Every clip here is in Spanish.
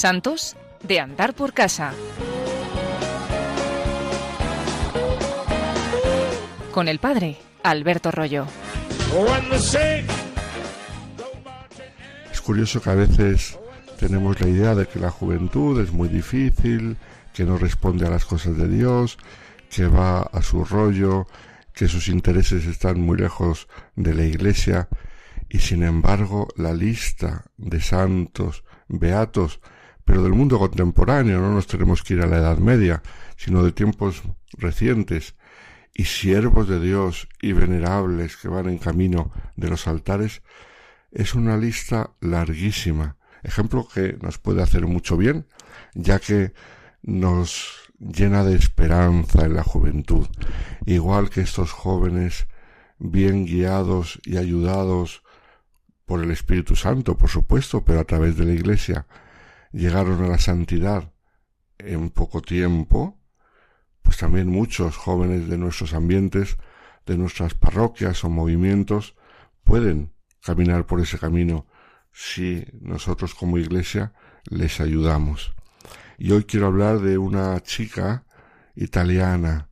Santos de andar por casa. Con el padre Alberto Rollo. Es curioso que a veces tenemos la idea de que la juventud es muy difícil, que no responde a las cosas de Dios, que va a su rollo, que sus intereses están muy lejos de la Iglesia, y sin embargo la lista de santos, beatos, pero del mundo contemporáneo, no nos tenemos que ir a la Edad Media, sino de tiempos recientes, y siervos de Dios y venerables que van en camino de los altares, es una lista larguísima, ejemplo que nos puede hacer mucho bien, ya que nos llena de esperanza en la juventud, igual que estos jóvenes bien guiados y ayudados por el Espíritu Santo, por supuesto, pero a través de la Iglesia, llegaron a la santidad en poco tiempo, pues también muchos jóvenes de nuestros ambientes, de nuestras parroquias o movimientos, pueden caminar por ese camino si nosotros como iglesia les ayudamos. Y hoy quiero hablar de una chica italiana,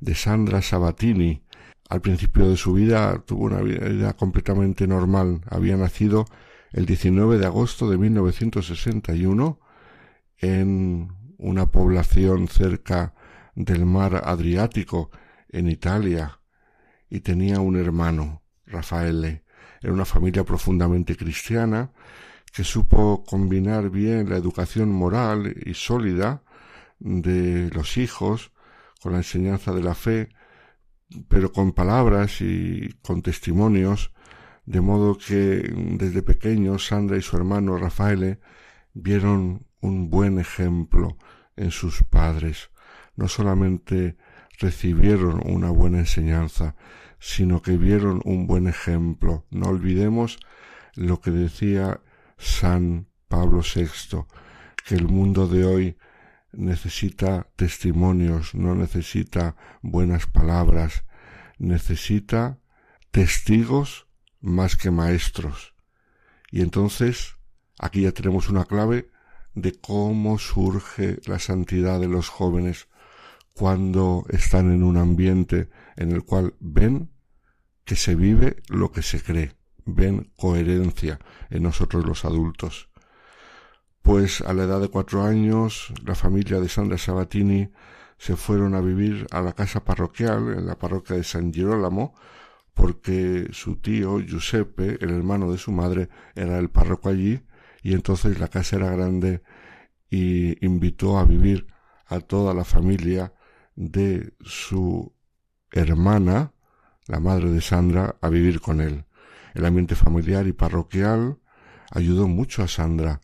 de Sandra Sabatini. Al principio de su vida tuvo una vida completamente normal. Había nacido el 19 de agosto de 1961 en una población cerca del mar Adriático, en Italia, y tenía un hermano, Rafaele. Era una familia profundamente cristiana que supo combinar bien la educación moral y sólida de los hijos con la enseñanza de la fe, pero con palabras y con testimonios, de modo que desde pequeños Sandra y su hermano Rafael vieron un buen ejemplo en sus padres. No solamente recibieron una buena enseñanza, sino que vieron un buen ejemplo. No olvidemos lo que decía San Pablo VI, que el mundo de hoy necesita testimonios, no necesita buenas palabras, necesita testigos más que maestros. Y entonces, aquí ya tenemos una clave de cómo surge la santidad de los jóvenes cuando están en un ambiente en el cual ven que se vive lo que se cree, ven coherencia en nosotros los adultos. Pues a la edad de cuatro años, la familia de Sandra Sabatini se fueron a vivir a la casa parroquial en la parroquia de San Girolamo, porque su tío Giuseppe, el hermano de su madre, era el párroco allí, y entonces la casa era grande y invitó a vivir a toda la familia de su hermana, la madre de Sandra, a vivir con él. El ambiente familiar y parroquial ayudó mucho a Sandra,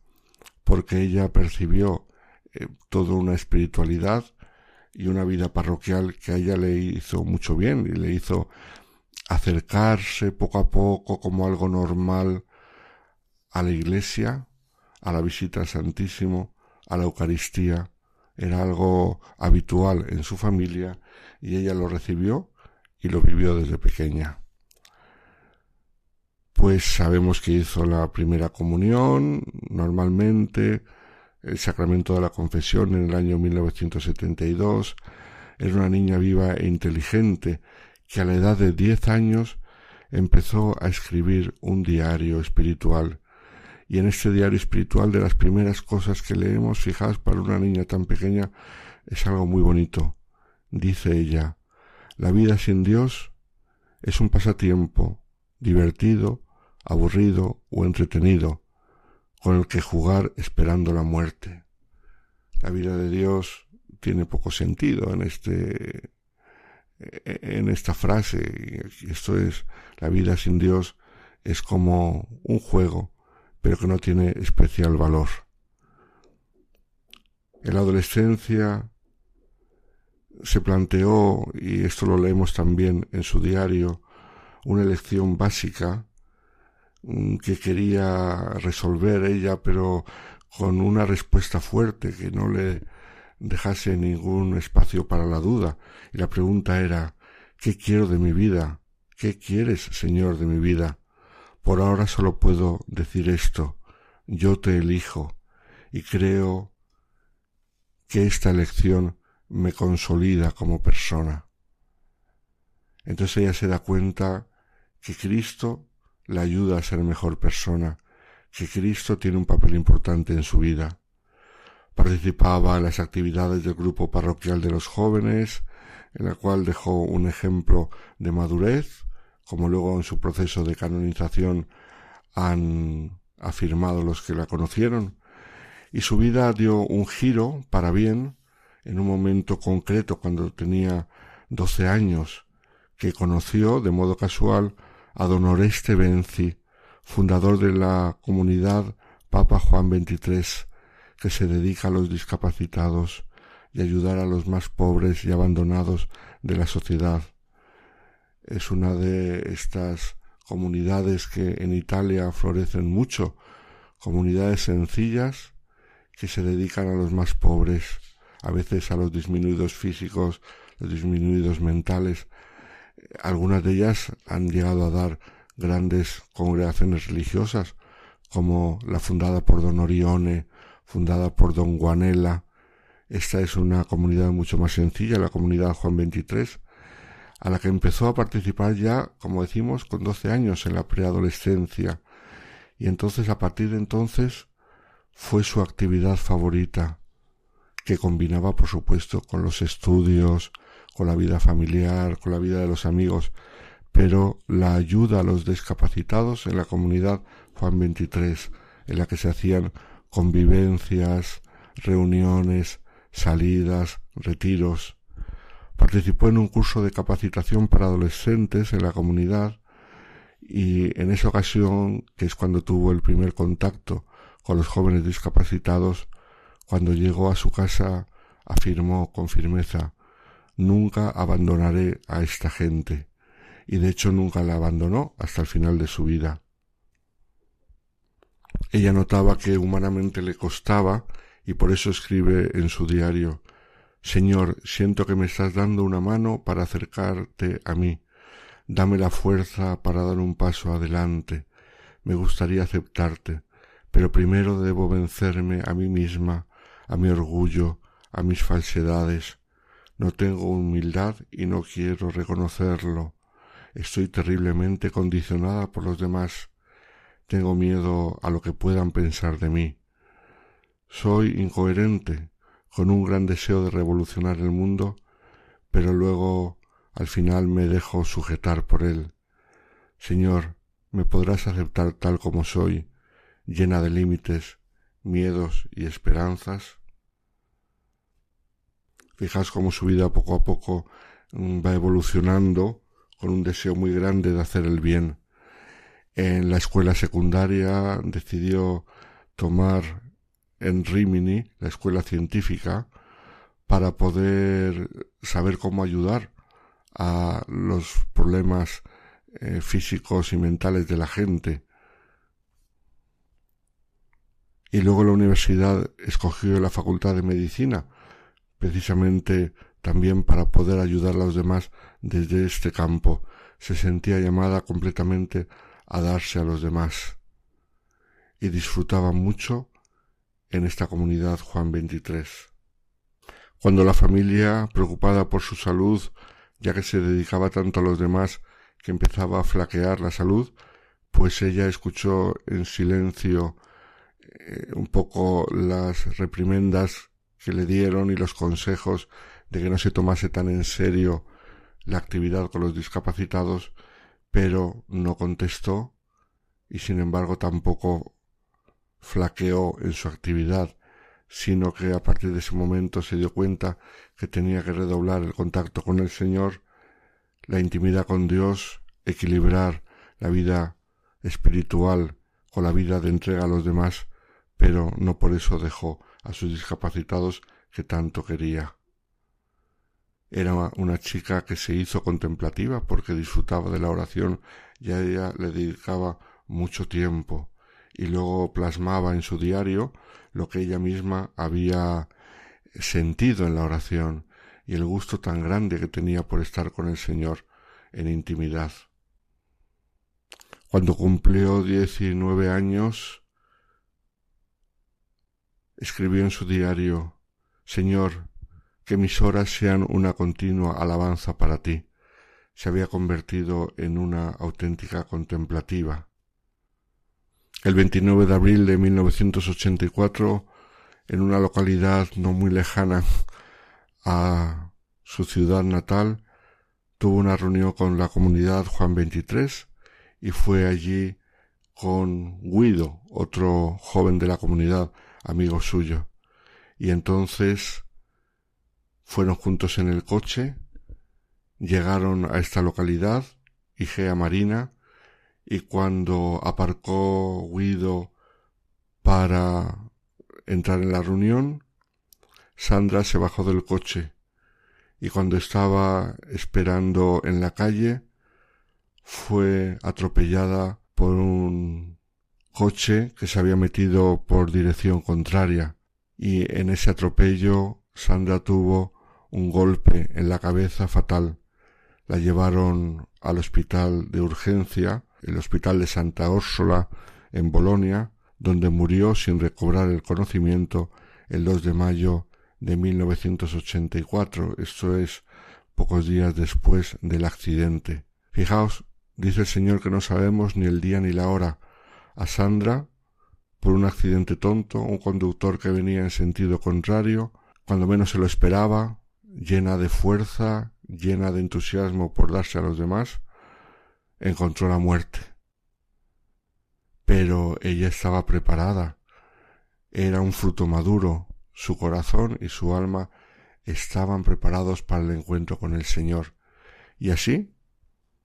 porque ella percibió eh, toda una espiritualidad y una vida parroquial que a ella le hizo mucho bien y le hizo acercarse poco a poco como algo normal a la iglesia, a la visita al Santísimo, a la Eucaristía. Era algo habitual en su familia y ella lo recibió y lo vivió desde pequeña. Pues sabemos que hizo la primera comunión normalmente, el sacramento de la confesión en el año 1972. Era una niña viva e inteligente que a la edad de diez años empezó a escribir un diario espiritual. Y en este diario espiritual de las primeras cosas que leemos, fijaos, para una niña tan pequeña, es algo muy bonito. Dice ella, la vida sin Dios es un pasatiempo, divertido, aburrido o entretenido, con el que jugar esperando la muerte. La vida de Dios tiene poco sentido en este en esta frase. Esto es la vida sin Dios es como un juego, pero que no tiene especial valor. En la adolescencia se planteó, y esto lo leemos también en su diario, una elección básica Mm, que quería resolver ella, pero con una respuesta fuerte que no le dejase ningún espacio para la duda. Y la pregunta era ¿Qué quiero de mi vida? ¿Qué quieres, Señor, de mi vida? Por ahora solo puedo decir esto yo te elijo, y creo que esta elección me consolida como persona. Entonces ella se da cuenta que Cristo la ayuda a ser mejor persona, que Cristo tiene un papel importante en su vida. Participaba en las actividades del grupo parroquial de los jóvenes, en la cual dejó un ejemplo de madurez, como luego en su proceso de canonización han afirmado los que la conocieron, y su vida dio un giro para bien en un momento concreto cuando tenía doce años, que conoció de modo casual a don Oreste Benzi, fundador de la comunidad Papa Juan XXIII, que se dedica a los discapacitados y ayudar a los más pobres y abandonados de la sociedad. Es una de estas comunidades que en Italia florecen mucho, comunidades sencillas que se dedican a los más pobres, a veces a los disminuidos físicos, los disminuidos mentales. Algunas de ellas han llegado a dar grandes congregaciones religiosas, como la fundada por don Orione, fundada por don Guanela. Esta es una comunidad mucho más sencilla, la comunidad Juan XXIII, a la que empezó a participar ya, como decimos, con doce años en la preadolescencia. Y entonces, a partir de entonces, fue su actividad favorita, que combinaba, por supuesto, con los estudios, con la vida familiar, con la vida de los amigos, pero la ayuda a los discapacitados en la comunidad Juan XXIII, en la que se hacían convivencias, reuniones, salidas, retiros. Participó en un curso de capacitación para adolescentes en la comunidad y en esa ocasión, que es cuando tuvo el primer contacto con los jóvenes discapacitados, cuando llegó a su casa afirmó con firmeza Nunca abandonaré a esta gente, y de hecho nunca la abandonó hasta el final de su vida. Ella notaba que humanamente le costaba y por eso escribe en su diario Señor, siento que me estás dando una mano para acercarte a mí. Dame la fuerza para dar un paso adelante. Me gustaría aceptarte, pero primero debo vencerme a mí misma, a mi orgullo, a mis falsedades. No tengo humildad y no quiero reconocerlo. Estoy terriblemente condicionada por los demás. Tengo miedo a lo que puedan pensar de mí. Soy incoherente, con un gran deseo de revolucionar el mundo, pero luego al final me dejo sujetar por él. Señor, ¿me podrás aceptar tal como soy, llena de límites, miedos y esperanzas? Fijaos cómo su vida poco a poco mm, va evolucionando con un deseo muy grande de hacer el bien. En la escuela secundaria decidió tomar en Rimini, la escuela científica, para poder saber cómo ayudar a los problemas eh, físicos y mentales de la gente. Y luego la universidad escogió la facultad de medicina, precisamente también para poder ayudar a los demás desde este campo. Se sentía llamada completamente a darse a los demás. Y disfrutaba mucho en esta comunidad Juan 23. Cuando la familia, preocupada por su salud, ya que se dedicaba tanto a los demás que empezaba a flaquear la salud, pues ella escuchó en silencio eh, un poco las reprimendas que le dieron y los consejos de que no se tomase tan en serio la actividad con los discapacitados, pero no contestó y sin embargo tampoco flaqueó en su actividad, sino que a partir de ese momento se dio cuenta que tenía que redoblar el contacto con el Señor, la intimidad con Dios, equilibrar la vida espiritual con la vida de entrega a los demás, pero no por eso dejó a sus discapacitados que tanto quería. Era una chica que se hizo contemplativa porque disfrutaba de la oración y a ella le dedicaba mucho tiempo y luego plasmaba en su diario lo que ella misma había sentido en la oración y el gusto tan grande que tenía por estar con el Señor en intimidad. Cuando cumplió diecinueve años, escribió en su diario Señor, que mis horas sean una continua alabanza para ti. Se había convertido en una auténtica contemplativa. El 29 de abril de 1984, en una localidad no muy lejana a su ciudad natal, tuvo una reunión con la comunidad Juan 23 y fue allí con Guido, otro joven de la comunidad, amigo suyo. Y entonces fueron juntos en el coche, llegaron a esta localidad, Igea Marina, y cuando aparcó Guido para entrar en la reunión, Sandra se bajó del coche y cuando estaba esperando en la calle fue atropellada por un coche que se había metido por dirección contraria. Y en ese atropello Sandra tuvo un golpe en la cabeza fatal. La llevaron al hospital de urgencia, el hospital de Santa Úrsula, en Bolonia, donde murió sin recobrar el conocimiento el 2 de mayo de 1984, esto es pocos días después del accidente. Fijaos, dice el Señor que no sabemos ni el día ni la hora. A Sandra, por un accidente tonto, un conductor que venía en sentido contrario, cuando menos se lo esperaba, llena de fuerza, llena de entusiasmo por darse a los demás, encontró la muerte. Pero ella estaba preparada. Era un fruto maduro. Su corazón y su alma estaban preparados para el encuentro con el Señor. Y así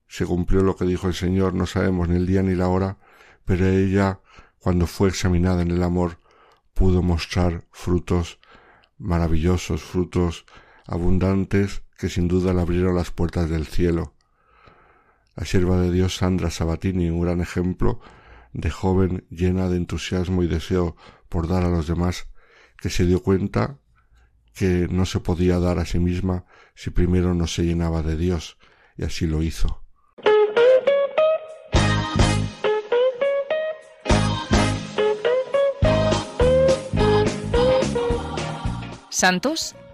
se cumplió lo que dijo el Señor, no sabemos ni el día ni la hora, pero ella, cuando fue examinada en el amor, pudo mostrar frutos maravillosos, frutos abundantes que sin duda le abrieron las puertas del cielo. La sierva de Dios Sandra Sabatini, un gran ejemplo de joven llena de entusiasmo y deseo por dar a los demás, que se dio cuenta que no se podía dar a sí misma si primero no se llenaba de Dios, y así lo hizo. Santos